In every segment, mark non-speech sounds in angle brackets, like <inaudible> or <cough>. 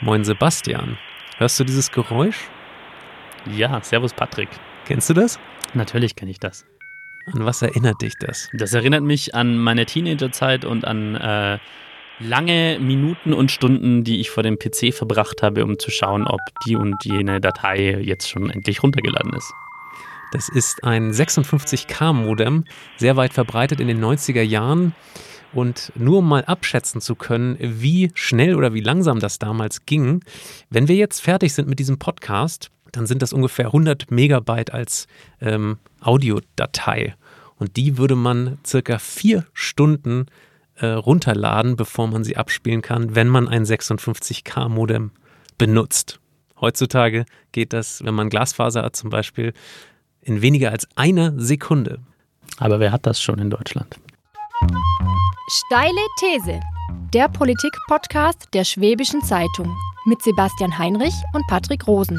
Moin Sebastian. Hörst du dieses Geräusch? Ja, Servus Patrick. Kennst du das? Natürlich kenne ich das. An was erinnert dich das? Das erinnert mich an meine Teenagerzeit und an äh, lange Minuten und Stunden, die ich vor dem PC verbracht habe, um zu schauen, ob die und jene Datei jetzt schon endlich runtergeladen ist. Das ist ein 56K-Modem, sehr weit verbreitet in den 90er Jahren. Und nur um mal abschätzen zu können, wie schnell oder wie langsam das damals ging, wenn wir jetzt fertig sind mit diesem Podcast, dann sind das ungefähr 100 Megabyte als ähm, Audiodatei. Und die würde man circa vier Stunden äh, runterladen, bevor man sie abspielen kann, wenn man ein 56K-Modem benutzt. Heutzutage geht das, wenn man Glasfaser hat zum Beispiel, in weniger als einer Sekunde. Aber wer hat das schon in Deutschland? Steile These. Der Politik-Podcast der Schwäbischen Zeitung mit Sebastian Heinrich und Patrick Rosen.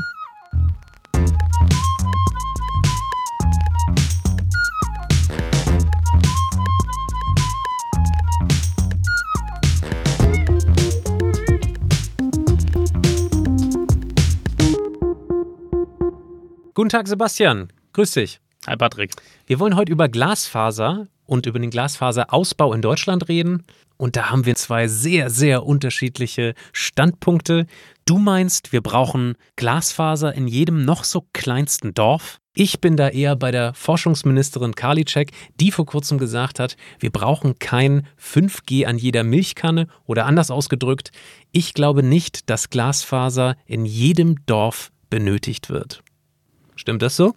Guten Tag, Sebastian. Grüß dich. Hi Patrick. Wir wollen heute über Glasfaser und über den Glasfaserausbau in Deutschland reden. Und da haben wir zwei sehr, sehr unterschiedliche Standpunkte. Du meinst, wir brauchen Glasfaser in jedem noch so kleinsten Dorf. Ich bin da eher bei der Forschungsministerin Karliczek, die vor kurzem gesagt hat, wir brauchen kein 5G an jeder Milchkanne oder anders ausgedrückt, ich glaube nicht, dass Glasfaser in jedem Dorf benötigt wird. Stimmt das so?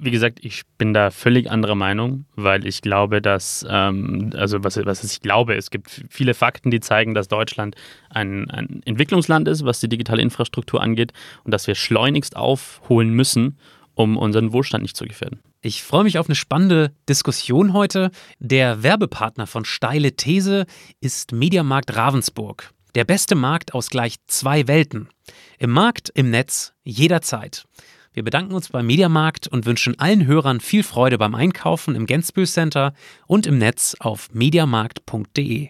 Wie gesagt, ich bin da völlig anderer Meinung, weil ich glaube, dass, ähm, also was, was ich glaube, es gibt viele Fakten, die zeigen, dass Deutschland ein, ein Entwicklungsland ist, was die digitale Infrastruktur angeht und dass wir schleunigst aufholen müssen, um unseren Wohlstand nicht zu gefährden. Ich freue mich auf eine spannende Diskussion heute. Der Werbepartner von Steile These ist Mediamarkt Ravensburg. Der beste Markt aus gleich zwei Welten. Im Markt, im Netz, jederzeit. Wir bedanken uns beim Mediamarkt und wünschen allen Hörern viel Freude beim Einkaufen im Gensbühl Center und im Netz auf mediamarkt.de.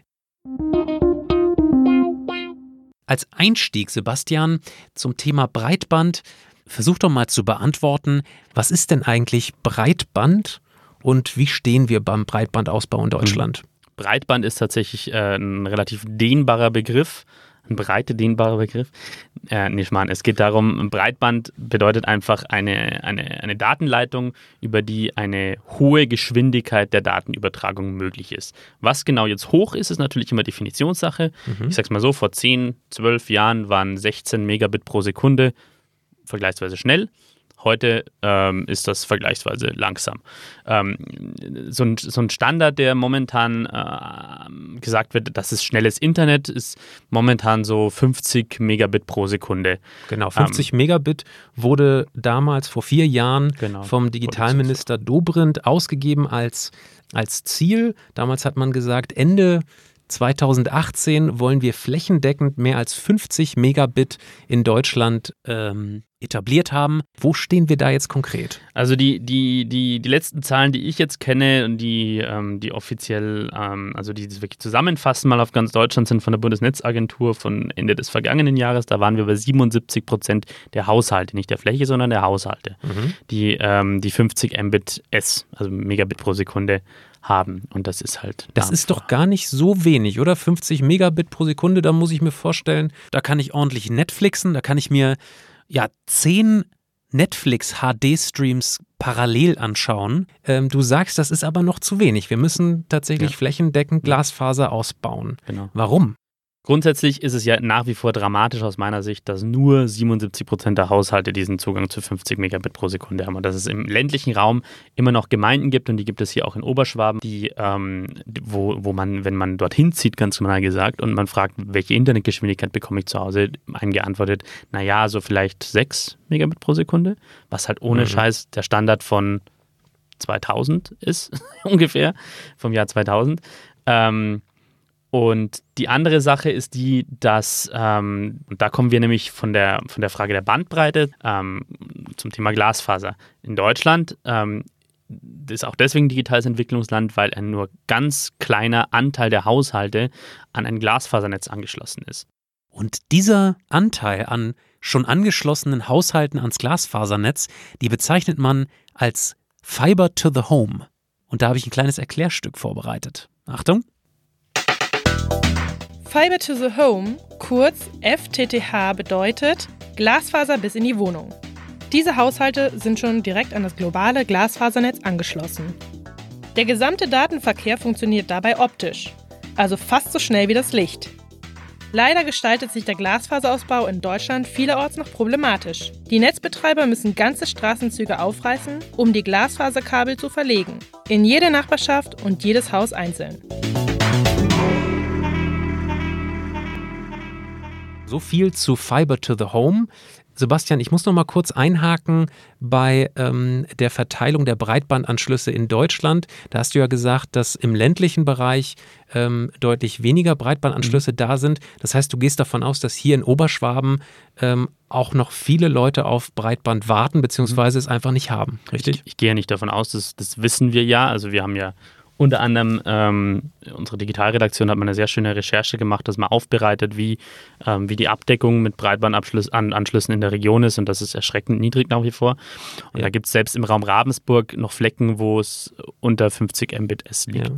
Als Einstieg, Sebastian, zum Thema Breitband, versuch doch mal zu beantworten, was ist denn eigentlich Breitband und wie stehen wir beim Breitbandausbau in Deutschland? Breitband ist tatsächlich äh, ein relativ dehnbarer Begriff breite dehnbarer Begriff. Äh, nicht mal. Es geht darum, Breitband bedeutet einfach eine, eine, eine Datenleitung, über die eine hohe Geschwindigkeit der Datenübertragung möglich ist. Was genau jetzt hoch ist, ist natürlich immer Definitionssache. Mhm. Ich sag's mal so, vor 10, 12 Jahren waren 16 Megabit pro Sekunde vergleichsweise schnell. Heute ähm, ist das vergleichsweise langsam. Ähm, so, ein, so, ein, Standard, der momentan äh, gesagt wird, das ist schnelles Internet, ist momentan so 50 Megabit pro Sekunde. Genau, 50 ähm, Megabit wurde damals vor vier Jahren genau, vom Digitalminister Dobrindt ausgegeben als, als Ziel. Damals hat man gesagt, Ende 2018 wollen wir flächendeckend mehr als 50 Megabit in Deutschland ähm, etabliert haben. Wo stehen wir da jetzt konkret? Also die, die, die, die letzten Zahlen, die ich jetzt kenne und die, ähm, die offiziell, ähm, also die das wirklich zusammenfassen, mal auf ganz Deutschland sind von der Bundesnetzagentur von Ende des vergangenen Jahres. Da waren wir bei 77 Prozent der Haushalte, nicht der Fläche, sondern der Haushalte, mhm. die, ähm, die 50 Mbit S, also Megabit pro Sekunde haben. Und das ist halt. Das ist doch gar nicht so wenig, oder? 50 Megabit pro Sekunde, da muss ich mir vorstellen, da kann ich ordentlich Netflixen, da kann ich mir ja zehn Netflix HD-Streams parallel anschauen. Ähm, du sagst, das ist aber noch zu wenig. Wir müssen tatsächlich ja. flächendeckend Glasfaser ausbauen. Genau. Warum? Grundsätzlich ist es ja nach wie vor dramatisch aus meiner Sicht, dass nur 77 Prozent der Haushalte diesen Zugang zu 50 Megabit pro Sekunde haben und dass es im ländlichen Raum immer noch Gemeinden gibt und die gibt es hier auch in Oberschwaben, die, ähm, wo, wo man, wenn man dorthin zieht, ganz normal gesagt, und man fragt, welche Internetgeschwindigkeit bekomme ich zu Hause, einem geantwortet, naja, so vielleicht 6 Megabit pro Sekunde, was halt ohne mhm. Scheiß der Standard von 2000 ist, <laughs> ungefähr, vom Jahr 2000. Ähm, und die andere Sache ist die, dass, ähm, und da kommen wir nämlich von der, von der Frage der Bandbreite ähm, zum Thema Glasfaser. In Deutschland ähm, ist auch deswegen digitales Entwicklungsland, weil ein nur ganz kleiner Anteil der Haushalte an ein Glasfasernetz angeschlossen ist. Und dieser Anteil an schon angeschlossenen Haushalten ans Glasfasernetz, die bezeichnet man als Fiber to the Home. Und da habe ich ein kleines Erklärstück vorbereitet. Achtung! Fiber to the Home, kurz FTTH, bedeutet Glasfaser bis in die Wohnung. Diese Haushalte sind schon direkt an das globale Glasfasernetz angeschlossen. Der gesamte Datenverkehr funktioniert dabei optisch, also fast so schnell wie das Licht. Leider gestaltet sich der Glasfaserausbau in Deutschland vielerorts noch problematisch. Die Netzbetreiber müssen ganze Straßenzüge aufreißen, um die Glasfaserkabel zu verlegen. In jede Nachbarschaft und jedes Haus einzeln. So viel zu Fiber to the Home. Sebastian, ich muss noch mal kurz einhaken bei ähm, der Verteilung der Breitbandanschlüsse in Deutschland. Da hast du ja gesagt, dass im ländlichen Bereich ähm, deutlich weniger Breitbandanschlüsse mhm. da sind. Das heißt, du gehst davon aus, dass hier in Oberschwaben ähm, auch noch viele Leute auf Breitband warten, beziehungsweise mhm. es einfach nicht haben. Richtig? Ich, ich gehe ja nicht davon aus, das, das wissen wir ja. Also wir haben ja unter anderem ähm, unsere Digitalredaktion hat mal eine sehr schöne Recherche gemacht, dass man aufbereitet, wie, ähm, wie die Abdeckung mit Breitbandanschlüssen in der Region ist und das ist erschreckend niedrig nach wie vor. Und ja. da gibt es selbst im Raum Ravensburg noch Flecken, wo es unter 50 Mbit/s liegt. Ja.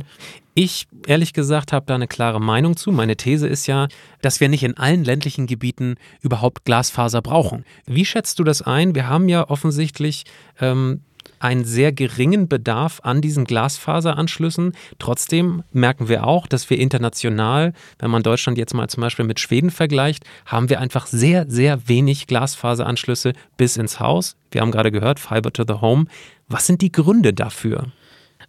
Ich, ehrlich gesagt, habe da eine klare Meinung zu. Meine These ist ja, dass wir nicht in allen ländlichen Gebieten überhaupt Glasfaser brauchen. Wie schätzt du das ein? Wir haben ja offensichtlich ähm, einen sehr geringen Bedarf an diesen Glasfaseranschlüssen. Trotzdem merken wir auch, dass wir international, wenn man Deutschland jetzt mal zum Beispiel mit Schweden vergleicht, haben wir einfach sehr, sehr wenig Glasfaseranschlüsse bis ins Haus. Wir haben gerade gehört, Fiber to the Home. Was sind die Gründe dafür?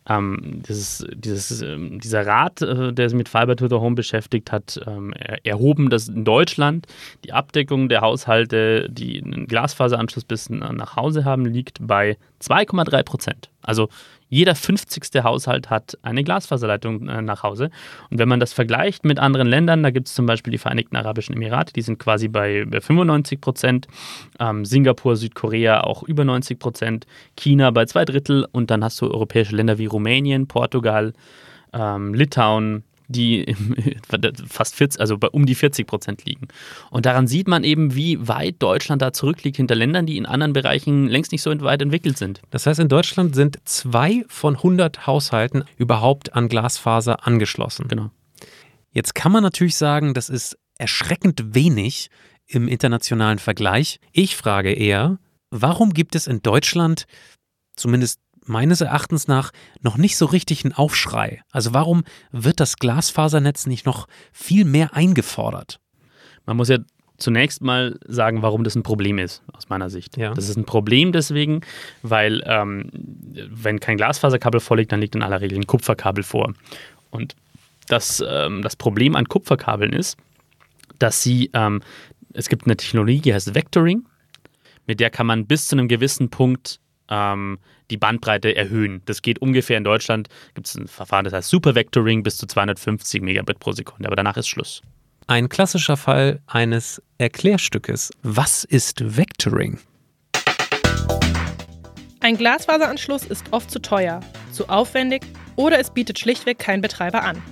Ähm, dieses, dieses, ähm, dieser Rat, äh, der sich mit Fiber to the Home beschäftigt, hat ähm, erhoben, dass in Deutschland die Abdeckung der Haushalte, die einen Glasfaseranschluss bis nach Hause haben, liegt bei 2,3 Prozent. Also jeder 50. Haushalt hat eine Glasfaserleitung äh, nach Hause. Und wenn man das vergleicht mit anderen Ländern, da gibt es zum Beispiel die Vereinigten Arabischen Emirate, die sind quasi bei 95 Prozent, ähm, Singapur, Südkorea auch über 90 Prozent, China bei zwei Drittel und dann hast du europäische Länder wie Rumänien, Portugal, ähm, Litauen, die <laughs> fast 40, also bei um die 40 Prozent liegen. Und daran sieht man eben, wie weit Deutschland da zurückliegt hinter Ländern, die in anderen Bereichen längst nicht so weit entwickelt sind. Das heißt, in Deutschland sind zwei von 100 Haushalten überhaupt an Glasfaser angeschlossen. Genau. Jetzt kann man natürlich sagen, das ist erschreckend wenig im internationalen Vergleich. Ich frage eher, warum gibt es in Deutschland zumindest meines Erachtens nach noch nicht so richtig ein Aufschrei. Also warum wird das Glasfasernetz nicht noch viel mehr eingefordert? Man muss ja zunächst mal sagen, warum das ein Problem ist, aus meiner Sicht. Ja. Das ist ein Problem deswegen, weil ähm, wenn kein Glasfaserkabel vorliegt, dann liegt in aller Regel ein Kupferkabel vor. Und das, ähm, das Problem an Kupferkabeln ist, dass sie, ähm, es gibt eine Technologie, die heißt Vectoring, mit der kann man bis zu einem gewissen Punkt ähm, die Bandbreite erhöhen. Das geht ungefähr in Deutschland, gibt es ein Verfahren, das heißt Supervectoring bis zu 250 Megabit pro Sekunde, aber danach ist Schluss. Ein klassischer Fall eines Erklärstückes. Was ist Vectoring? Ein Glasfaseranschluss ist oft zu teuer, zu aufwendig oder es bietet schlichtweg kein Betreiber an.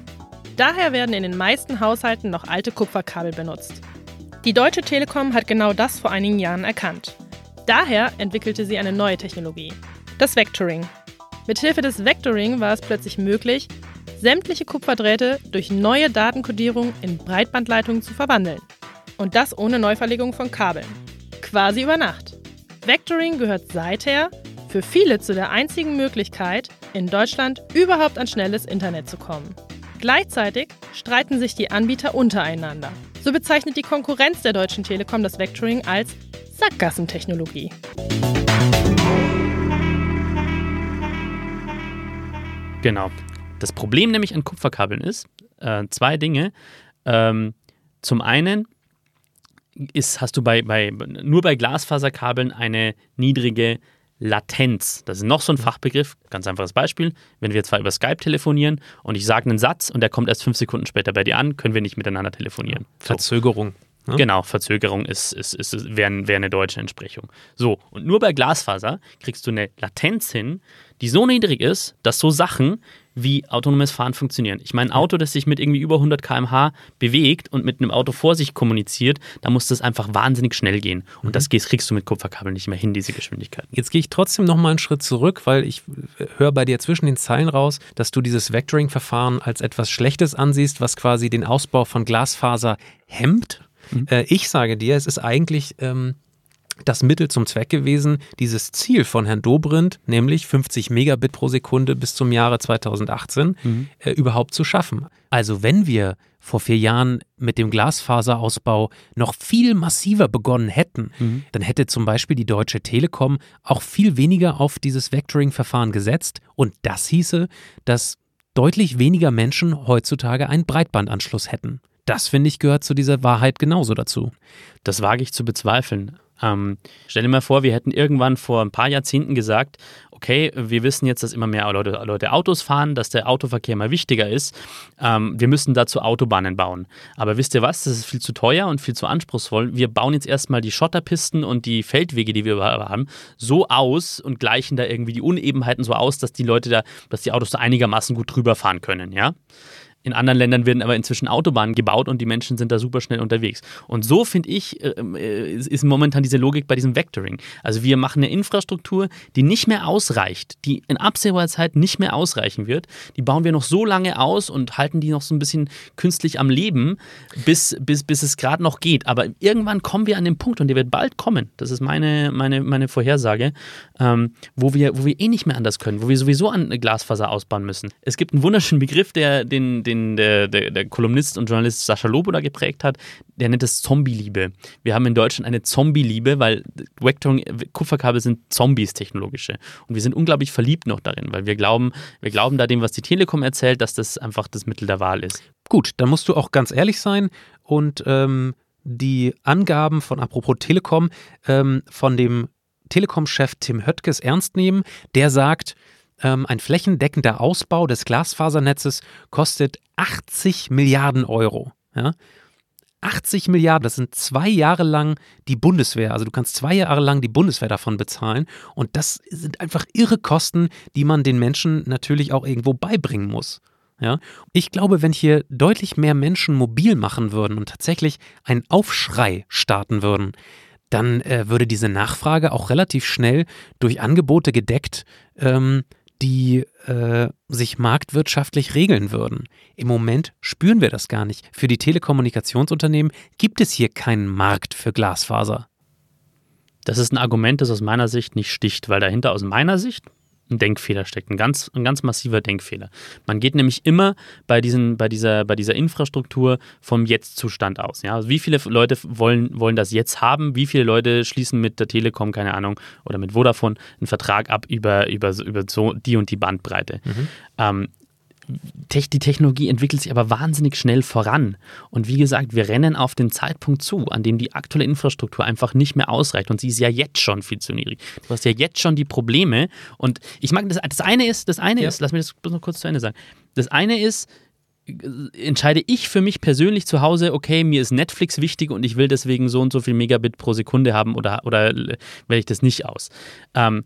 Daher werden in den meisten Haushalten noch alte Kupferkabel benutzt. Die Deutsche Telekom hat genau das vor einigen Jahren erkannt. Daher entwickelte sie eine neue Technologie, das Vectoring. Mithilfe des Vectoring war es plötzlich möglich, sämtliche Kupferdrähte durch neue Datenkodierung in Breitbandleitungen zu verwandeln. Und das ohne Neuverlegung von Kabeln. Quasi über Nacht. Vectoring gehört seither für viele zu der einzigen Möglichkeit, in Deutschland überhaupt an schnelles Internet zu kommen. Gleichzeitig streiten sich die Anbieter untereinander. So bezeichnet die Konkurrenz der Deutschen Telekom das Vectoring als Sackgassentechnologie. Genau. Das Problem nämlich an Kupferkabeln ist äh, zwei Dinge. Ähm, zum einen ist, hast du bei, bei, nur bei Glasfaserkabeln eine niedrige Latenz. Das ist noch so ein Fachbegriff. Ganz einfaches Beispiel. Wenn wir zwar über Skype telefonieren und ich sage einen Satz und der kommt erst fünf Sekunden später bei dir an, können wir nicht miteinander telefonieren. Verzögerung. Ne? Genau, Verzögerung ist, ist, ist, wäre wär eine deutsche Entsprechung. So, und nur bei Glasfaser kriegst du eine Latenz hin, die so niedrig ist, dass so Sachen wie autonomes Fahren funktionieren. Ich meine, ein Auto, das sich mit irgendwie über 100 km/h bewegt und mit einem Auto vor sich kommuniziert, da muss das einfach wahnsinnig schnell gehen. Und mhm. das kriegst du mit Kupferkabel nicht mehr hin, diese Geschwindigkeit. Jetzt gehe ich trotzdem noch mal einen Schritt zurück, weil ich äh, höre bei dir zwischen den Zeilen raus, dass du dieses Vectoring-Verfahren als etwas Schlechtes ansiehst, was quasi den Ausbau von Glasfaser hemmt. Mhm. Äh, ich sage dir, es ist eigentlich ähm, das Mittel zum Zweck gewesen, dieses Ziel von Herrn Dobrindt, nämlich 50 Megabit pro Sekunde bis zum Jahre 2018, mhm. äh, überhaupt zu schaffen. Also wenn wir vor vier Jahren mit dem Glasfaserausbau noch viel massiver begonnen hätten, mhm. dann hätte zum Beispiel die Deutsche Telekom auch viel weniger auf dieses Vectoring-Verfahren gesetzt. Und das hieße, dass deutlich weniger Menschen heutzutage einen Breitbandanschluss hätten. Das, finde ich, gehört zu dieser Wahrheit genauso dazu. Das wage ich zu bezweifeln. Ähm, stell dir mal vor, wir hätten irgendwann vor ein paar Jahrzehnten gesagt, okay, wir wissen jetzt, dass immer mehr Leute, Leute Autos fahren, dass der Autoverkehr mal wichtiger ist. Ähm, wir müssen dazu Autobahnen bauen. Aber wisst ihr was? Das ist viel zu teuer und viel zu anspruchsvoll. Wir bauen jetzt erstmal die Schotterpisten und die Feldwege, die wir haben, so aus und gleichen da irgendwie die Unebenheiten so aus, dass die Leute da, dass die Autos da einigermaßen gut drüber fahren können, ja? In anderen Ländern werden aber inzwischen Autobahnen gebaut und die Menschen sind da super schnell unterwegs. Und so finde ich, äh, äh, ist momentan diese Logik bei diesem Vectoring. Also wir machen eine Infrastruktur, die nicht mehr ausreicht, die in absehbarer Zeit nicht mehr ausreichen wird. Die bauen wir noch so lange aus und halten die noch so ein bisschen künstlich am Leben, bis, bis, bis es gerade noch geht. Aber irgendwann kommen wir an den Punkt und der wird bald kommen. Das ist meine, meine, meine Vorhersage, ähm, wo, wir, wo wir eh nicht mehr anders können, wo wir sowieso an Glasfaser ausbauen müssen. Es gibt einen wunderschönen Begriff, der den den der, der, der Kolumnist und Journalist Sascha Lobo geprägt hat, der nennt es Zombie-Liebe. Wir haben in Deutschland eine Zombie-Liebe, weil Kupferkabel sind Zombies technologische. Und wir sind unglaublich verliebt noch darin, weil wir glauben, wir glauben da dem, was die Telekom erzählt, dass das einfach das Mittel der Wahl ist. Gut, dann musst du auch ganz ehrlich sein und ähm, die Angaben von apropos Telekom ähm, von dem Telekom-Chef Tim Höttges ernst nehmen. Der sagt, ähm, ein flächendeckender Ausbau des Glasfasernetzes kostet 80 Milliarden Euro. Ja? 80 Milliarden, das sind zwei Jahre lang die Bundeswehr. Also du kannst zwei Jahre lang die Bundeswehr davon bezahlen. Und das sind einfach irre Kosten, die man den Menschen natürlich auch irgendwo beibringen muss. Ja? Ich glaube, wenn hier deutlich mehr Menschen mobil machen würden und tatsächlich einen Aufschrei starten würden, dann äh, würde diese Nachfrage auch relativ schnell durch Angebote gedeckt. Ähm, die äh, sich marktwirtschaftlich regeln würden. Im Moment spüren wir das gar nicht. Für die Telekommunikationsunternehmen gibt es hier keinen Markt für Glasfaser. Das ist ein Argument, das aus meiner Sicht nicht sticht, weil dahinter aus meiner Sicht ein Denkfehler steckt, ein ganz, ein ganz massiver Denkfehler. Man geht nämlich immer bei, diesen, bei, dieser, bei dieser Infrastruktur vom Jetzt-Zustand aus. Ja? Also wie viele Leute wollen, wollen das jetzt haben? Wie viele Leute schließen mit der Telekom, keine Ahnung, oder mit Vodafone einen Vertrag ab über, über, über so die und die Bandbreite? Mhm. Ähm, die Technologie entwickelt sich aber wahnsinnig schnell voran. Und wie gesagt, wir rennen auf den Zeitpunkt zu, an dem die aktuelle Infrastruktur einfach nicht mehr ausreicht. Und sie ist ja jetzt schon viel zu niedrig. Du hast ja jetzt schon die Probleme. Und ich mag, das, das eine ist, das eine ja. ist, lass mich das noch kurz zu Ende sagen. Das eine ist, entscheide ich für mich persönlich zu Hause, okay, mir ist Netflix wichtig und ich will deswegen so und so viel Megabit pro Sekunde haben oder, oder wähle ich das nicht aus. Ähm,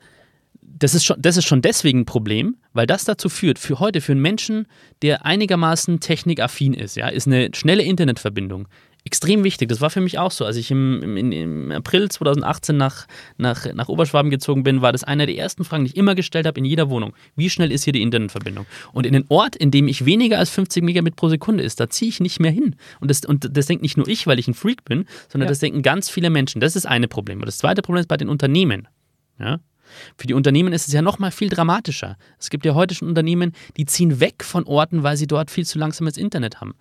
das ist, schon, das ist schon deswegen ein Problem, weil das dazu führt, für heute, für einen Menschen, der einigermaßen technikaffin ist, ja, ist eine schnelle Internetverbindung extrem wichtig. Das war für mich auch so. Als ich im, im, im April 2018 nach, nach, nach Oberschwaben gezogen bin, war das eine der ersten Fragen, die ich immer gestellt habe in jeder Wohnung. Wie schnell ist hier die Internetverbindung? Und in den Ort, in dem ich weniger als 50 Megabit pro Sekunde ist, da ziehe ich nicht mehr hin. Und das, und das denkt nicht nur ich, weil ich ein Freak bin, sondern ja. das denken ganz viele Menschen. Das ist eine Problem. Und das zweite Problem ist bei den Unternehmen. Ja? Für die Unternehmen ist es ja noch mal viel dramatischer. Es gibt ja heute schon Unternehmen, die ziehen weg von Orten, weil sie dort viel zu langsames Internet haben.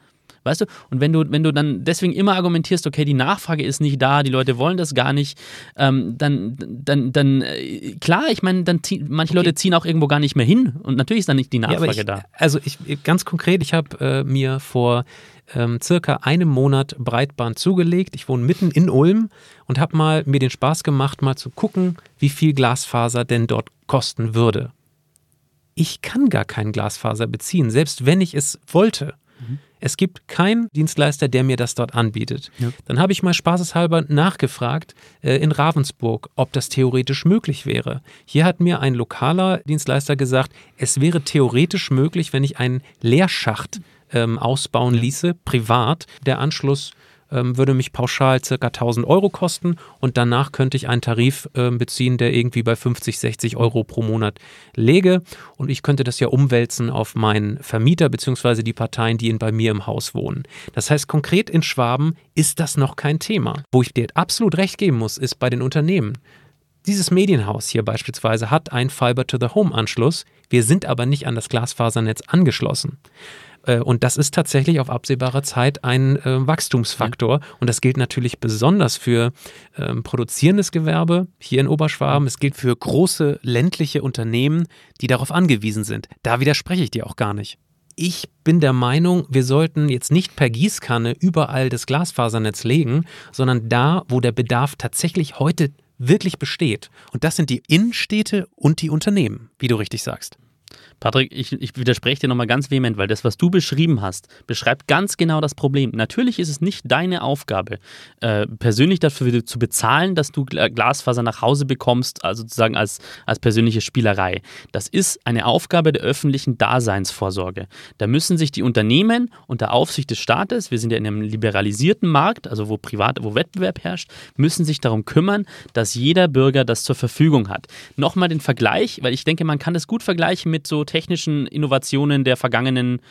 Weißt du? Und wenn du, wenn du dann deswegen immer argumentierst, okay, die Nachfrage ist nicht da, die Leute wollen das gar nicht, ähm, dann, dann, dann, äh, klar, ich meine, dann zieh, manche okay. Leute ziehen auch irgendwo gar nicht mehr hin und natürlich ist dann nicht die Nachfrage ja, ich, da. Also ich, ganz konkret, ich habe äh, mir vor ähm, circa einem Monat Breitband zugelegt. Ich wohne mitten in Ulm und habe mal mir den Spaß gemacht, mal zu gucken, wie viel Glasfaser denn dort kosten würde. Ich kann gar kein Glasfaser beziehen, selbst wenn ich es wollte. Mhm. Es gibt keinen Dienstleister, der mir das dort anbietet. Ja. Dann habe ich mal spaßeshalber nachgefragt äh, in Ravensburg, ob das theoretisch möglich wäre. Hier hat mir ein lokaler Dienstleister gesagt, es wäre theoretisch möglich, wenn ich einen Leerschacht ähm, ausbauen ließe, privat. Der Anschluss ähm, würde mich pauschal circa 1000 Euro kosten und danach könnte ich einen Tarif äh, beziehen, der irgendwie bei 50, 60 Euro pro Monat läge und ich könnte das ja umwälzen auf meinen Vermieter bzw. die Parteien, die bei mir im Haus wohnen. Das heißt, konkret in Schwaben ist das noch kein Thema. Wo ich dir absolut recht geben muss, ist bei den Unternehmen. Dieses Medienhaus hier beispielsweise hat einen Fiber-to-the-Home-Anschluss. Wir sind aber nicht an das Glasfasernetz angeschlossen. Äh, und das ist tatsächlich auf absehbare Zeit ein äh, Wachstumsfaktor. Und das gilt natürlich besonders für ähm, produzierendes Gewerbe hier in Oberschwaben. Es gilt für große ländliche Unternehmen, die darauf angewiesen sind. Da widerspreche ich dir auch gar nicht. Ich bin der Meinung, wir sollten jetzt nicht per Gießkanne überall das Glasfasernetz legen, sondern da, wo der Bedarf tatsächlich heute wirklich besteht. Und das sind die Innenstädte und die Unternehmen, wie du richtig sagst. Patrick, ich, ich widerspreche dir nochmal ganz vehement, weil das, was du beschrieben hast, beschreibt ganz genau das Problem. Natürlich ist es nicht deine Aufgabe, äh, persönlich dafür zu bezahlen, dass du Glasfaser nach Hause bekommst, also sozusagen als, als persönliche Spielerei. Das ist eine Aufgabe der öffentlichen Daseinsvorsorge. Da müssen sich die Unternehmen unter Aufsicht des Staates, wir sind ja in einem liberalisierten Markt, also wo privat, wo Wettbewerb herrscht, müssen sich darum kümmern, dass jeder Bürger das zur Verfügung hat. Nochmal den Vergleich, weil ich denke, man kann das gut vergleichen mit so technischen Innovationen der vergangenen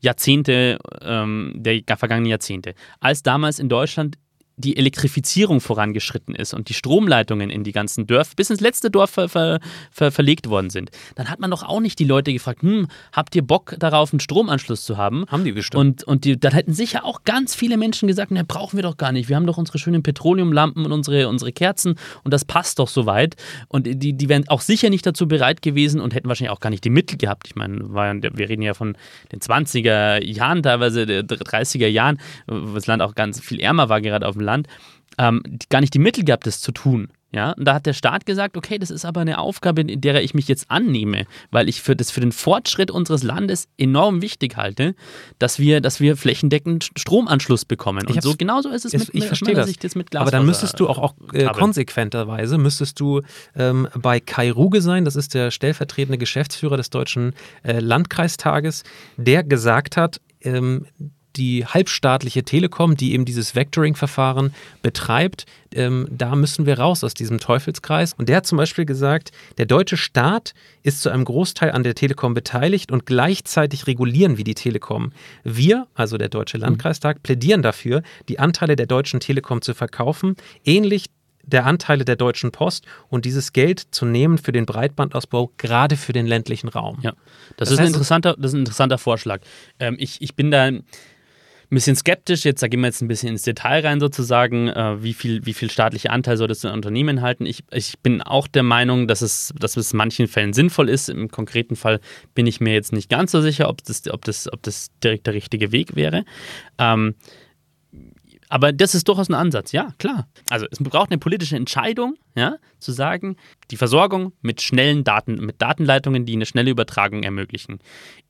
Jahrzehnte, ähm, der vergangenen Jahrzehnte. Als damals in Deutschland die Elektrifizierung vorangeschritten ist und die Stromleitungen in die ganzen Dörfer bis ins letzte Dorf ver, ver, ver, verlegt worden sind, dann hat man doch auch nicht die Leute gefragt, hm, habt ihr Bock darauf, einen Stromanschluss zu haben? Haben die bestimmt. Und, und die, dann hätten sicher auch ganz viele Menschen gesagt, ne, brauchen wir doch gar nicht. Wir haben doch unsere schönen Petroleumlampen und unsere, unsere Kerzen und das passt doch soweit. Und die, die wären auch sicher nicht dazu bereit gewesen und hätten wahrscheinlich auch gar nicht die Mittel gehabt. Ich meine, wir reden ja von den 20er Jahren, teilweise 30er Jahren, wo das Land auch ganz viel ärmer war, gerade auf dem Land, ähm, gar nicht die Mittel gehabt, das zu tun. Ja, und da hat der Staat gesagt, okay, das ist aber eine Aufgabe, in der ich mich jetzt annehme, weil ich für das für den Fortschritt unseres Landes enorm wichtig halte, dass wir, dass wir flächendeckend Stromanschluss bekommen. Und so genauso ist es mit, ich verstehe das. das aber dann müsstest du auch, auch äh, konsequenterweise müsstest du ähm, bei Kai Ruge sein, das ist der stellvertretende Geschäftsführer des Deutschen äh, Landkreistages, der gesagt hat, ähm, die halbstaatliche Telekom, die eben dieses Vectoring-Verfahren betreibt, ähm, da müssen wir raus aus diesem Teufelskreis. Und der hat zum Beispiel gesagt, der deutsche Staat ist zu einem Großteil an der Telekom beteiligt und gleichzeitig regulieren wir die Telekom. Wir, also der Deutsche mhm. Landkreistag, plädieren dafür, die Anteile der Deutschen Telekom zu verkaufen, ähnlich der Anteile der Deutschen Post und dieses Geld zu nehmen für den Breitbandausbau, gerade für den ländlichen Raum. Ja, das, das ist, ein interessanter, das ist ein interessanter Vorschlag. Ähm, ich, ich bin da ein bisschen skeptisch. Jetzt da gehen wir jetzt ein bisschen ins Detail rein sozusagen. Äh, wie, viel, wie viel staatliche Anteil soll das ein Unternehmen halten? Ich, ich bin auch der Meinung, dass es, dass es in manchen Fällen sinnvoll ist. Im konkreten Fall bin ich mir jetzt nicht ganz so sicher, ob das, ob das, ob das direkt der richtige Weg wäre. Ähm, aber das ist durchaus ein Ansatz, ja, klar. Also es braucht eine politische Entscheidung, ja, zu sagen, die Versorgung mit schnellen Daten, mit Datenleitungen, die eine schnelle Übertragung ermöglichen,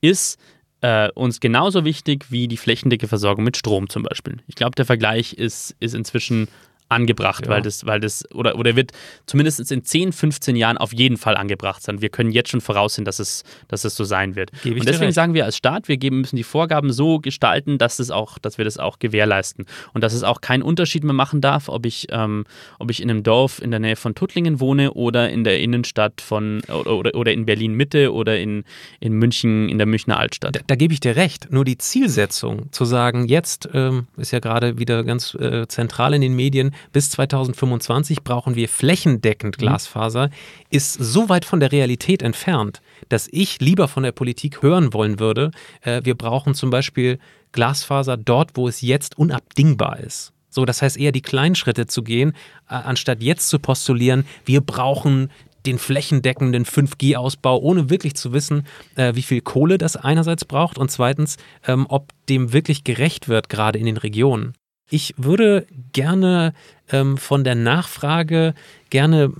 ist äh, uns genauso wichtig wie die flächendicke Versorgung mit Strom zum Beispiel. Ich glaube, der Vergleich ist, ist inzwischen angebracht, ja. weil das, weil das, oder, oder wird zumindest in 10, 15 Jahren auf jeden Fall angebracht sein. Wir können jetzt schon voraussehen, dass es, dass es so sein wird. Und deswegen sagen wir als Staat, wir geben, müssen die Vorgaben so gestalten, dass, es auch, dass wir das auch gewährleisten. Und dass es auch keinen Unterschied mehr machen darf, ob ich, ähm, ob ich in einem Dorf in der Nähe von Tuttlingen wohne oder in der Innenstadt von oder, oder, oder in Berlin Mitte oder in, in München, in der Münchner Altstadt. Da, da gebe ich dir recht. Nur die Zielsetzung zu sagen, jetzt ähm, ist ja gerade wieder ganz äh, zentral in den Medien, bis 2025 brauchen wir flächendeckend mhm. Glasfaser, ist so weit von der Realität entfernt, dass ich lieber von der Politik hören wollen würde, äh, wir brauchen zum Beispiel Glasfaser dort, wo es jetzt unabdingbar ist. So, das heißt eher die kleinen Schritte zu gehen, äh, anstatt jetzt zu postulieren, wir brauchen den flächendeckenden 5G-Ausbau, ohne wirklich zu wissen, äh, wie viel Kohle das einerseits braucht und zweitens, ähm, ob dem wirklich gerecht wird, gerade in den Regionen. Ich würde gerne ähm, von der Nachfrage gerne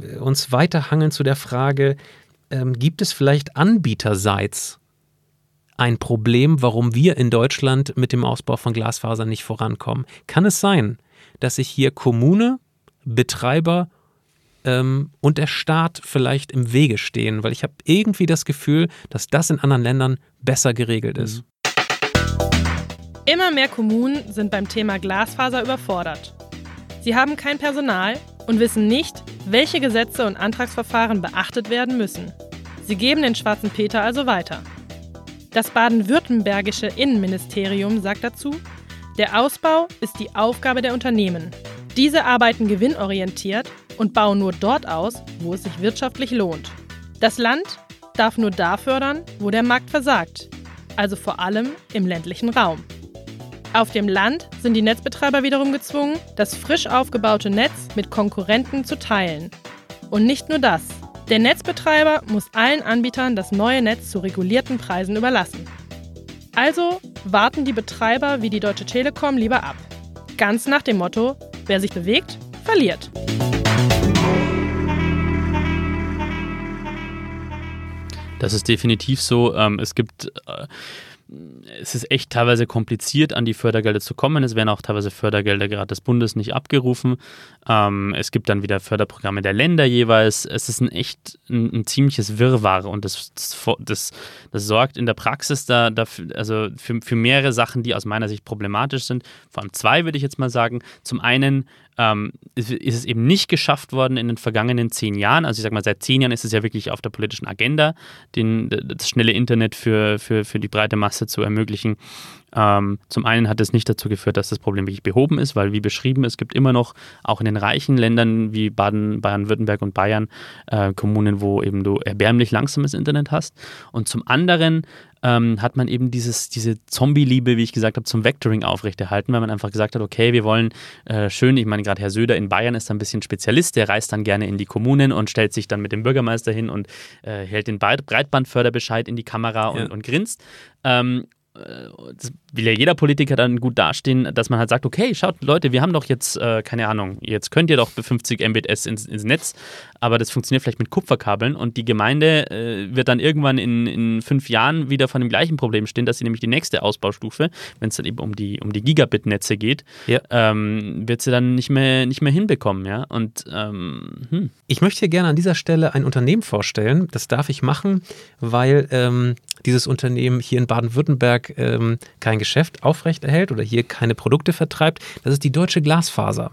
äh, uns weiterhangeln zu der Frage, ähm, gibt es vielleicht anbieterseits ein Problem, warum wir in Deutschland mit dem Ausbau von Glasfaser nicht vorankommen? Kann es sein, dass sich hier Kommune, Betreiber ähm, und der Staat vielleicht im Wege stehen? Weil ich habe irgendwie das Gefühl, dass das in anderen Ländern besser geregelt ist. Immer mehr Kommunen sind beim Thema Glasfaser überfordert. Sie haben kein Personal und wissen nicht, welche Gesetze und Antragsverfahren beachtet werden müssen. Sie geben den schwarzen Peter also weiter. Das baden-württembergische Innenministerium sagt dazu, der Ausbau ist die Aufgabe der Unternehmen. Diese arbeiten gewinnorientiert und bauen nur dort aus, wo es sich wirtschaftlich lohnt. Das Land darf nur da fördern, wo der Markt versagt, also vor allem im ländlichen Raum. Auf dem Land sind die Netzbetreiber wiederum gezwungen, das frisch aufgebaute Netz mit Konkurrenten zu teilen. Und nicht nur das. Der Netzbetreiber muss allen Anbietern das neue Netz zu regulierten Preisen überlassen. Also warten die Betreiber wie die Deutsche Telekom lieber ab. Ganz nach dem Motto, wer sich bewegt, verliert. Das ist definitiv so. Ähm, es gibt äh, es ist echt teilweise kompliziert, an die Fördergelder zu kommen. Es werden auch teilweise Fördergelder gerade des Bundes nicht abgerufen. Ähm, es gibt dann wieder Förderprogramme der Länder jeweils. Es ist ein echt ein, ein ziemliches Wirrwarr und das, das, das, sorgt in der Praxis da, dafür, also für, für mehrere Sachen, die aus meiner Sicht problematisch sind. Vor allem zwei würde ich jetzt mal sagen. Zum einen ähm, ist, ist, es eben nicht geschafft worden in den vergangenen zehn Jahren. Also ich sage mal, seit zehn Jahren ist es ja wirklich auf der politischen Agenda, den, das schnelle Internet für, für, für die breite Masse zu ermöglichen. Ähm, zum einen hat es nicht dazu geführt, dass das Problem wirklich behoben ist, weil wie beschrieben, es gibt immer noch auch in den reichen Ländern wie Baden, Baden-Württemberg und Bayern äh, Kommunen, wo eben du erbärmlich langsames Internet hast. Und zum anderen ähm, hat man eben dieses, diese Zombie-Liebe, wie ich gesagt habe, zum Vectoring aufrechterhalten, weil man einfach gesagt hat, okay, wir wollen äh, schön, ich meine gerade Herr Söder in Bayern ist ein bisschen Spezialist, der reist dann gerne in die Kommunen und stellt sich dann mit dem Bürgermeister hin und äh, hält den Breitbandförderbescheid in die Kamera und, ja. und grinst. Ähm, äh, das will ja jeder Politiker dann gut dastehen, dass man halt sagt, okay, schaut Leute, wir haben doch jetzt, äh, keine Ahnung, jetzt könnt ihr doch 50 Mbits ins, ins, Netz, aber das funktioniert vielleicht mit Kupferkabeln und die Gemeinde äh, wird dann irgendwann in, in fünf Jahren wieder von dem gleichen Problem stehen, dass sie nämlich die nächste Ausbaustufe, wenn es dann eben um die, um die Gigabit-Netze geht, ja. ähm, wird sie dann nicht mehr, nicht mehr hinbekommen, ja. Und ähm, hm. ich möchte hier gerne an dieser Stelle ein Unternehmen vorstellen, das darf ich machen, weil ähm, dieses Unternehmen hier in Baden-Württemberg ähm, kein Geschäft aufrechterhält oder hier keine Produkte vertreibt, das ist die Deutsche Glasfaser.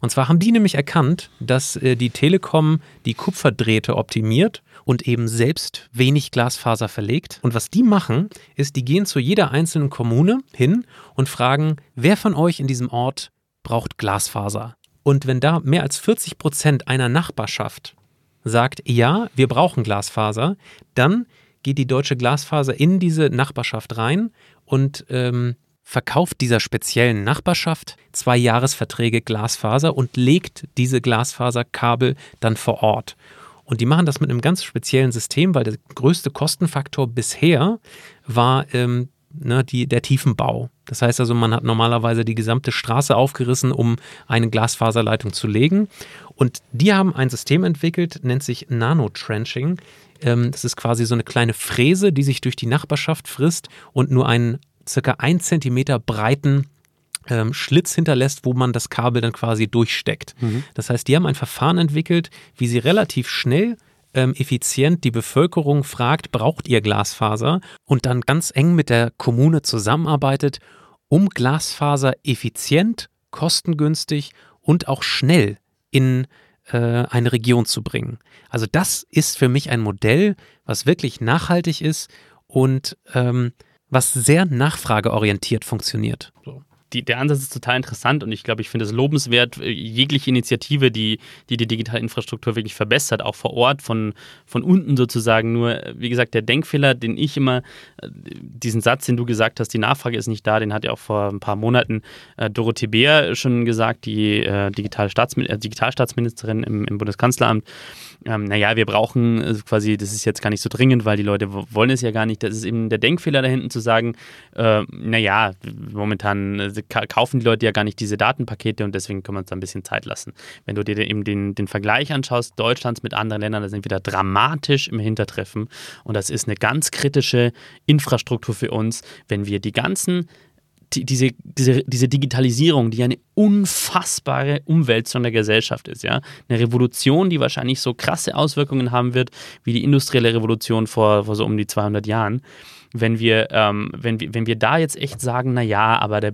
Und zwar haben die nämlich erkannt, dass äh, die Telekom die Kupferdrähte optimiert und eben selbst wenig Glasfaser verlegt. Und was die machen, ist, die gehen zu jeder einzelnen Kommune hin und fragen, wer von euch in diesem Ort braucht Glasfaser? Und wenn da mehr als 40 Prozent einer Nachbarschaft sagt, ja, wir brauchen Glasfaser, dann geht die deutsche Glasfaser in diese Nachbarschaft rein und ähm, verkauft dieser speziellen Nachbarschaft zwei Jahresverträge Glasfaser und legt diese Glasfaserkabel dann vor Ort. Und die machen das mit einem ganz speziellen System, weil der größte Kostenfaktor bisher war ähm, ne, die, der Tiefenbau. Das heißt also, man hat normalerweise die gesamte Straße aufgerissen, um eine Glasfaserleitung zu legen. Und die haben ein System entwickelt, nennt sich Nanotrenching. Ähm, das ist quasi so eine kleine Fräse, die sich durch die Nachbarschaft frisst und nur einen circa ein Zentimeter breiten ähm, Schlitz hinterlässt, wo man das Kabel dann quasi durchsteckt. Mhm. Das heißt, die haben ein Verfahren entwickelt, wie sie relativ schnell ähm, effizient die Bevölkerung fragt, braucht ihr Glasfaser und dann ganz eng mit der Kommune zusammenarbeitet, um Glasfaser effizient, kostengünstig und auch schnell in eine Region zu bringen. Also das ist für mich ein Modell, was wirklich nachhaltig ist und ähm, was sehr nachfrageorientiert funktioniert. So die, der Ansatz ist total interessant und ich glaube, ich finde es lobenswert, äh, jegliche Initiative, die, die die digitale Infrastruktur wirklich verbessert, auch vor Ort, von, von unten sozusagen. Nur, äh, wie gesagt, der Denkfehler, den ich immer, äh, diesen Satz, den du gesagt hast, die Nachfrage ist nicht da, den hat ja auch vor ein paar Monaten äh, Dorothee Beer schon gesagt, die äh, Digital äh, Digitalstaatsministerin im, im Bundeskanzleramt ähm, naja, wir brauchen also quasi, das ist jetzt gar nicht so dringend, weil die Leute wollen es ja gar nicht. Das ist eben der Denkfehler da hinten zu sagen, äh, naja, momentan beziehungsweise kaufen die Leute ja gar nicht diese Datenpakete und deswegen können wir uns da ein bisschen Zeit lassen. Wenn du dir eben den, den Vergleich anschaust, Deutschlands mit anderen Ländern, da sind wir da dramatisch im Hintertreffen und das ist eine ganz kritische Infrastruktur für uns, wenn wir die ganzen die, diese, diese, diese Digitalisierung, die eine unfassbare Umwälzung der Gesellschaft ist, ja. Eine Revolution, die wahrscheinlich so krasse Auswirkungen haben wird, wie die industrielle Revolution vor, vor so um die 200 Jahren wenn wir, ähm, wenn wir, wenn wir da jetzt echt sagen, na ja, aber der,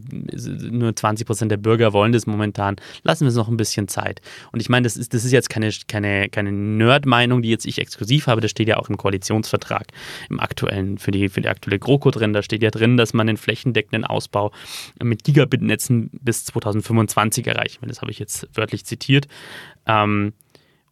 nur 20 Prozent der Bürger wollen das momentan, lassen wir es noch ein bisschen Zeit. Und ich meine, das ist, das ist jetzt keine, keine, keine Nerd-Meinung, die jetzt ich exklusiv habe, das steht ja auch im Koalitionsvertrag, im aktuellen, für die, für die aktuelle GroKo drin, da steht ja drin, dass man den flächendeckenden Ausbau mit Gigabit-Netzen bis 2025 erreichen will. Das habe ich jetzt wörtlich zitiert. Ähm,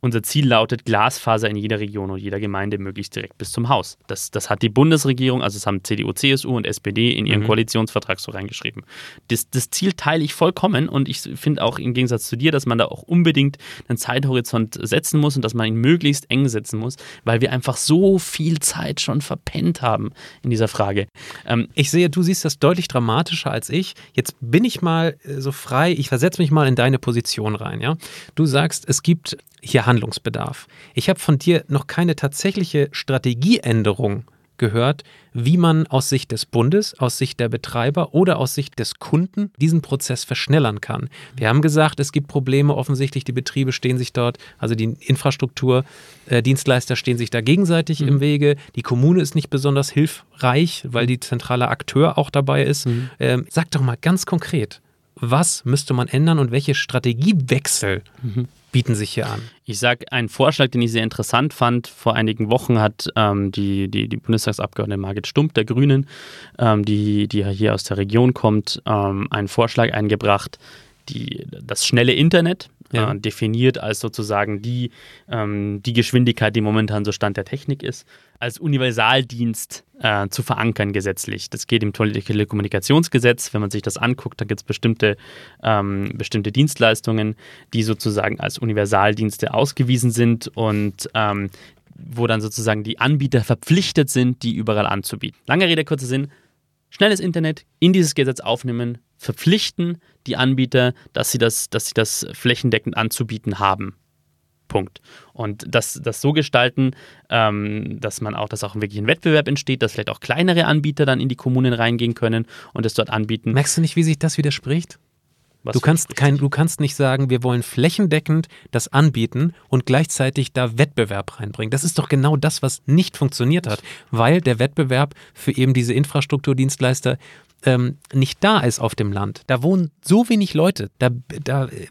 unser Ziel lautet Glasfaser in jeder Region und jeder Gemeinde möglichst direkt bis zum Haus. Das, das hat die Bundesregierung, also das haben CDU, CSU und SPD in ihren mhm. Koalitionsvertrag so reingeschrieben. Das, das Ziel teile ich vollkommen und ich finde auch im Gegensatz zu dir, dass man da auch unbedingt einen Zeithorizont setzen muss und dass man ihn möglichst eng setzen muss, weil wir einfach so viel Zeit schon verpennt haben in dieser Frage. Ähm, ich sehe, du siehst das deutlich dramatischer als ich. Jetzt bin ich mal äh, so frei, ich versetze mich mal in deine Position rein. Ja? Du sagst, es gibt hier Handlungsbedarf. Ich habe von dir noch keine tatsächliche Strategieänderung gehört, wie man aus Sicht des Bundes, aus Sicht der Betreiber oder aus Sicht des Kunden diesen Prozess verschnellern kann. Wir haben gesagt, es gibt Probleme offensichtlich, die Betriebe stehen sich dort, also die Infrastrukturdienstleister äh, stehen sich da gegenseitig mhm. im Wege, die Kommune ist nicht besonders hilfreich, weil die zentrale Akteur auch dabei ist. Mhm. Ähm, sag doch mal ganz konkret, was müsste man ändern und welche Strategiewechsel mhm bieten sich hier an? Ich sage einen Vorschlag, den ich sehr interessant fand. Vor einigen Wochen hat ähm, die, die, die Bundestagsabgeordnete Margit Stump der Grünen, ähm, die, die hier aus der Region kommt, ähm, einen Vorschlag eingebracht, die, das schnelle Internet ja. äh, definiert als sozusagen die, ähm, die Geschwindigkeit, die momentan so Stand der Technik ist, als Universaldienst äh, zu verankern gesetzlich. Das geht im Telekommunikationsgesetz. Wenn man sich das anguckt, da gibt es bestimmte, ähm, bestimmte Dienstleistungen, die sozusagen als Universaldienste ausgewiesen sind und ähm, wo dann sozusagen die Anbieter verpflichtet sind, die überall anzubieten. Lange Rede, kurzer Sinn. Schnelles Internet in dieses Gesetz aufnehmen, verpflichten die Anbieter, dass sie das, dass sie das flächendeckend anzubieten haben. Punkt. Und das, das so gestalten, ähm, dass man auch, dass auch wirklich ein Wettbewerb entsteht, dass vielleicht auch kleinere Anbieter dann in die Kommunen reingehen können und es dort anbieten. Merkst du nicht, wie sich das widerspricht? Was du kannst, kein, du kannst nicht sagen, wir wollen flächendeckend das anbieten und gleichzeitig da Wettbewerb reinbringen. Das ist doch genau das, was nicht funktioniert hat, weil der Wettbewerb für eben diese Infrastrukturdienstleister ähm, nicht da ist auf dem Land. Da wohnen so wenig Leute. Da, da äh,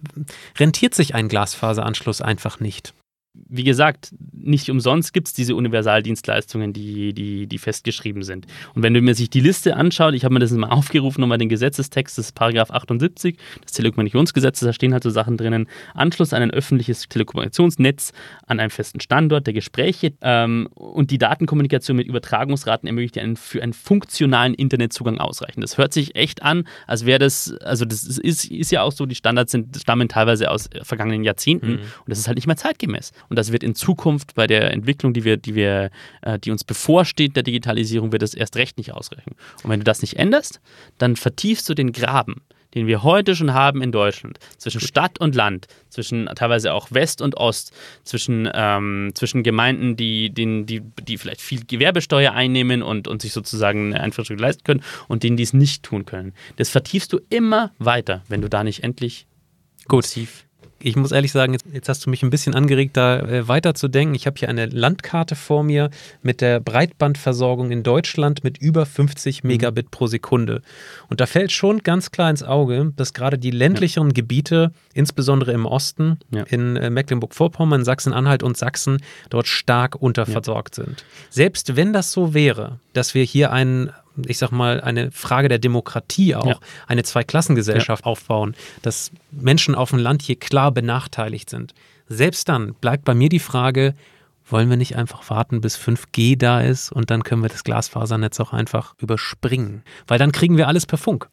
rentiert sich ein Glasfaseranschluss einfach nicht wie gesagt, nicht umsonst gibt es diese Universaldienstleistungen, die, die, die festgeschrieben sind. Und wenn du mir sich die Liste anschaut, ich habe mir das mal aufgerufen, nochmal den Gesetzestext des Paragraph 78 des Telekommunikationsgesetzes, da stehen halt so Sachen drinnen, Anschluss an ein öffentliches Telekommunikationsnetz an einem festen Standort der Gespräche ähm, und die Datenkommunikation mit Übertragungsraten ermöglicht einen für einen funktionalen Internetzugang ausreichen. Das hört sich echt an, als wäre das, also das ist, ist ja auch so, die Standards sind, stammen teilweise aus vergangenen Jahrzehnten mhm. und das ist halt nicht mehr zeitgemäß. Und das wird in Zukunft bei der Entwicklung, die wir, die wir, äh, die uns bevorsteht, der Digitalisierung, wird es erst recht nicht ausreichen. Und wenn du das nicht änderst, dann vertiefst du den Graben den wir heute schon haben in Deutschland, zwischen Stadt und Land, zwischen teilweise auch West und Ost, zwischen, ähm, zwischen Gemeinden, die, die, die, die vielleicht viel Gewerbesteuer einnehmen und, und sich sozusagen eine Infrastruktur leisten können und denen, die es nicht tun können. Das vertiefst du immer weiter, wenn du da nicht endlich Gut. massiv ich muss ehrlich sagen, jetzt, jetzt, hast du mich ein bisschen angeregt, da äh, weiterzudenken. Ich habe hier eine Landkarte vor mir mit der Breitbandversorgung in Deutschland mit über 50 mhm. Megabit mhm. pro Sekunde. Und da fällt schon ganz klar ins Auge, dass gerade die ländlicheren ja. Gebiete, insbesondere im Osten, ja. in äh, Mecklenburg-Vorpommern, Sachsen-Anhalt und Sachsen, dort stark unterversorgt ja. sind. Selbst wenn das so wäre, dass wir hier einen ich sag mal, eine Frage der Demokratie auch, ja. eine Zweiklassengesellschaft ja. aufbauen, dass Menschen auf dem Land hier klar benachteiligt sind. Selbst dann bleibt bei mir die Frage, wollen wir nicht einfach warten, bis 5G da ist und dann können wir das Glasfasernetz auch einfach überspringen? Weil dann kriegen wir alles per Funk.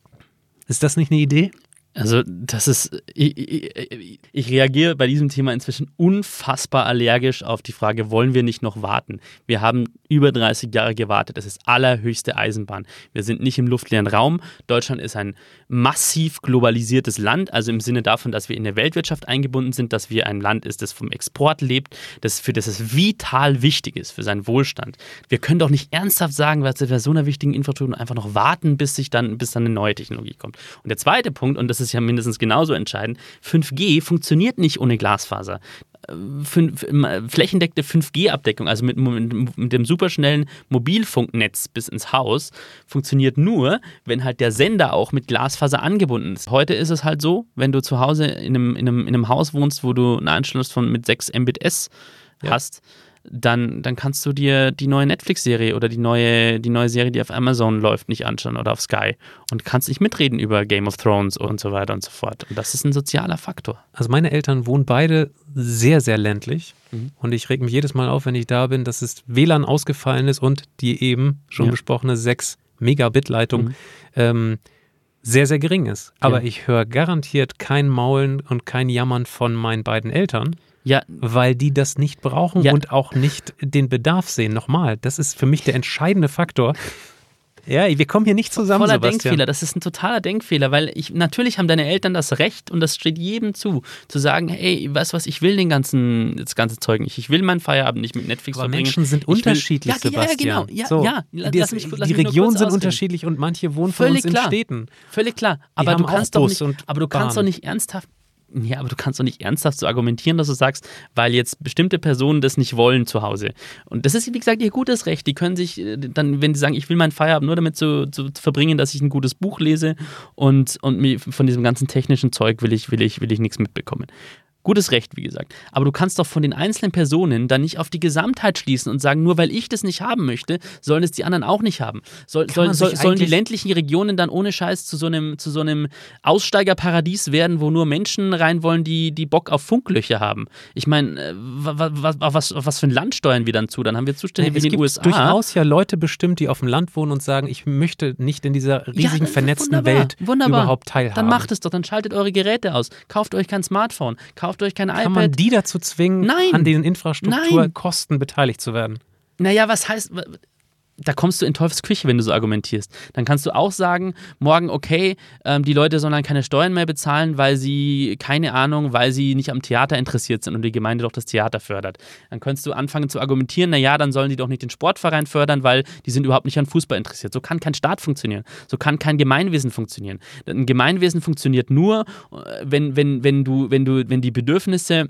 Ist das nicht eine Idee? Also, das ist. Ich, ich, ich, reagiere bei diesem Thema inzwischen unfassbar allergisch auf die Frage: Wollen wir nicht noch warten? Wir haben über 30 Jahre gewartet. Es ist allerhöchste Eisenbahn. Wir sind nicht im luftleeren Raum. Deutschland ist ein massiv globalisiertes Land, also im Sinne davon, dass wir in der Weltwirtschaft eingebunden sind, dass wir ein Land ist, das vom Export lebt, das, für das es vital wichtig ist, für seinen Wohlstand. Wir können doch nicht ernsthaft sagen, was bei so einer wichtigen Infrastruktur einfach noch warten, bis sich dann, bis dann eine neue Technologie kommt. Und der zweite Punkt, und das ist ist ja mindestens genauso entscheidend. 5G funktioniert nicht ohne Glasfaser. Fünf, flächendeckte 5G-Abdeckung, also mit, mit, mit, dem superschnellen Mobilfunknetz bis ins Haus, funktioniert nur, wenn halt der Sender auch mit Glasfaser angebunden ist. Heute ist es halt so, wenn du zu Hause in einem, in einem, in einem Haus wohnst, wo du einen Anschluss von mit 6 Mbit/s ja. hast, dann, dann kannst du dir die neue Netflix-Serie oder die neue, die neue Serie, die auf Amazon läuft, nicht anschauen oder auf Sky und kannst nicht mitreden über Game of Thrones und so weiter und so fort. Und das ist ein sozialer Faktor. Also meine Eltern wohnen beide sehr, sehr ländlich mhm. und ich reg mich jedes Mal auf, wenn ich da bin, dass es WLAN ausgefallen ist und die eben schon ja. besprochene 6 Megabit-Leitung mhm. ähm, sehr, sehr gering ist. Aber ja. ich höre garantiert kein Maulen und kein Jammern von meinen beiden Eltern. Ja. Weil die das nicht brauchen ja. und auch nicht den Bedarf sehen. Nochmal, das ist für mich der entscheidende Faktor. Ja, wir kommen hier nicht zusammen. Voller Sebastian. Denkfehler, das ist ein totaler Denkfehler, weil ich natürlich haben deine Eltern das Recht und das steht jedem zu, zu sagen, hey, weißt du was, ich will den ganzen, das ganze Zeug nicht. Ich will meinen Feierabend nicht mit Netflix Aber verbringen. Menschen sind unterschiedlich, will, ja, Sebastian. Ja, genau. Ja, so, ja. Lass mich, lass die Regionen sind unterschiedlich und manche wohnen Völlig von uns klar. in Städten. Völlig klar. Aber du kannst doch nicht, aber du kannst doch nicht ernsthaft ja, aber du kannst doch nicht ernsthaft so argumentieren, dass du sagst, weil jetzt bestimmte Personen das nicht wollen zu Hause. Und das ist, wie gesagt, ihr gutes Recht. Die können sich äh, dann, wenn die sagen, ich will meinen Feierabend nur damit zu, zu verbringen, dass ich ein gutes Buch lese und, und von diesem ganzen technischen Zeug will ich, will ich, will ich nichts mitbekommen. Gutes Recht, wie gesagt. Aber du kannst doch von den einzelnen Personen dann nicht auf die Gesamtheit schließen und sagen, nur weil ich das nicht haben möchte, sollen es die anderen auch nicht haben. Soll, soll, soll, sollen die ländlichen Regionen dann ohne Scheiß zu so einem, zu so einem Aussteigerparadies werden, wo nur Menschen rein wollen, die, die Bock auf Funklöcher haben? Ich meine, äh, was, was, was für ein Land steuern wir dann zu? Dann haben wir Zustände nee, wie in den USA. durchaus ja Leute bestimmt, die auf dem Land wohnen und sagen, ich möchte nicht in dieser riesigen ja, vernetzten wunderbar, Welt wunderbar. überhaupt teilhaben. Dann macht es doch, dann schaltet eure Geräte aus. Kauft euch kein Smartphone, kauft euch kein Kann iPad. man die dazu zwingen, Nein. an den Infrastrukturkosten beteiligt zu werden? Naja, was heißt, da kommst du in Teufels wenn du so argumentierst. Dann kannst du auch sagen, morgen, okay, ähm, die Leute sollen dann keine Steuern mehr bezahlen, weil sie, keine Ahnung, weil sie nicht am Theater interessiert sind und die Gemeinde doch das Theater fördert. Dann könntest du anfangen zu argumentieren, naja, dann sollen die doch nicht den Sportverein fördern, weil die sind überhaupt nicht an Fußball interessiert. So kann kein Staat funktionieren. So kann kein Gemeinwesen funktionieren. Ein Gemeinwesen funktioniert nur, äh, wenn, wenn, wenn, du, wenn, du, wenn die Bedürfnisse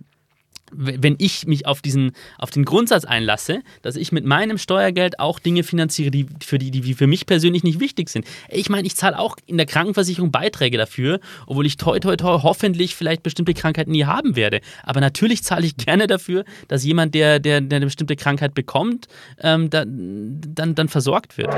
wenn ich mich auf diesen auf den Grundsatz einlasse, dass ich mit meinem Steuergeld auch Dinge finanziere, die für die, die für mich persönlich nicht wichtig sind. Ich meine, ich zahle auch in der Krankenversicherung Beiträge dafür, obwohl ich toi toi toi hoffentlich vielleicht bestimmte Krankheiten nie haben werde. Aber natürlich zahle ich <laughs> gerne dafür, dass jemand, der, der, der eine bestimmte Krankheit bekommt, ähm, da, dann, dann versorgt wird.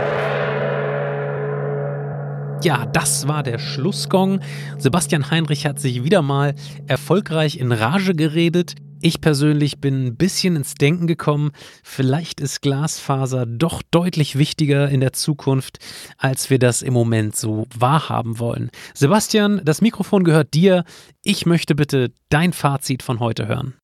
Ja, das war der Schlussgong. Sebastian Heinrich hat sich wieder mal erfolgreich in Rage geredet. Ich persönlich bin ein bisschen ins Denken gekommen. Vielleicht ist Glasfaser doch deutlich wichtiger in der Zukunft, als wir das im Moment so wahrhaben wollen. Sebastian, das Mikrofon gehört dir. Ich möchte bitte dein Fazit von heute hören.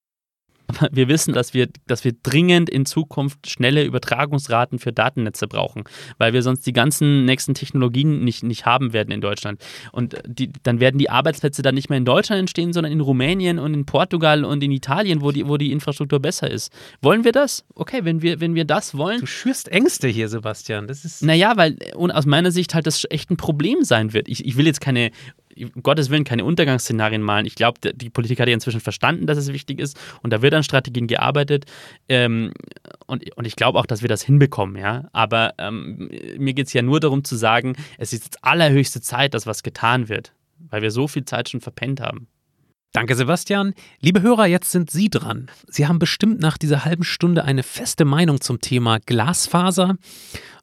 Aber wir wissen, dass wir, dass wir dringend in Zukunft schnelle Übertragungsraten für Datennetze brauchen, weil wir sonst die ganzen nächsten Technologien nicht, nicht haben werden in Deutschland. Und die, dann werden die Arbeitsplätze dann nicht mehr in Deutschland entstehen, sondern in Rumänien und in Portugal und in Italien, wo die, wo die Infrastruktur besser ist. Wollen wir das? Okay, wenn wir, wenn wir das wollen. Du schürst Ängste hier, Sebastian. Das ist. Naja, weil und aus meiner Sicht halt das echt ein Problem sein wird. Ich, ich will jetzt keine um Gottes Willen keine Untergangsszenarien malen. Ich glaube, die Politik hat ja inzwischen verstanden, dass es wichtig ist und da wird an Strategien gearbeitet. Ähm, und, und ich glaube auch, dass wir das hinbekommen, ja. Aber ähm, mir geht es ja nur darum zu sagen, es ist jetzt allerhöchste Zeit, dass was getan wird, weil wir so viel Zeit schon verpennt haben. Danke, Sebastian. Liebe Hörer, jetzt sind Sie dran. Sie haben bestimmt nach dieser halben Stunde eine feste Meinung zum Thema Glasfaser.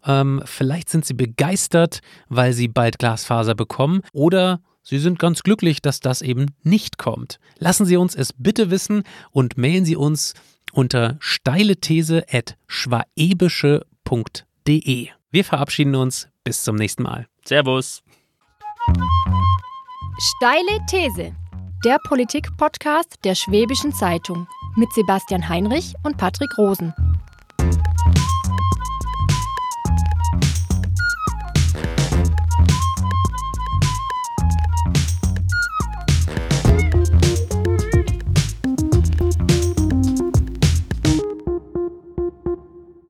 Ähm, vielleicht sind Sie begeistert, weil Sie bald Glasfaser bekommen oder Sie sind ganz glücklich, dass das eben nicht kommt. Lassen Sie uns es bitte wissen und mailen Sie uns unter steilethese.schwaebische.de. Wir verabschieden uns. Bis zum nächsten Mal. Servus. Steile These. Der Politik-Podcast der Schwäbischen Zeitung mit Sebastian Heinrich und Patrick Rosen.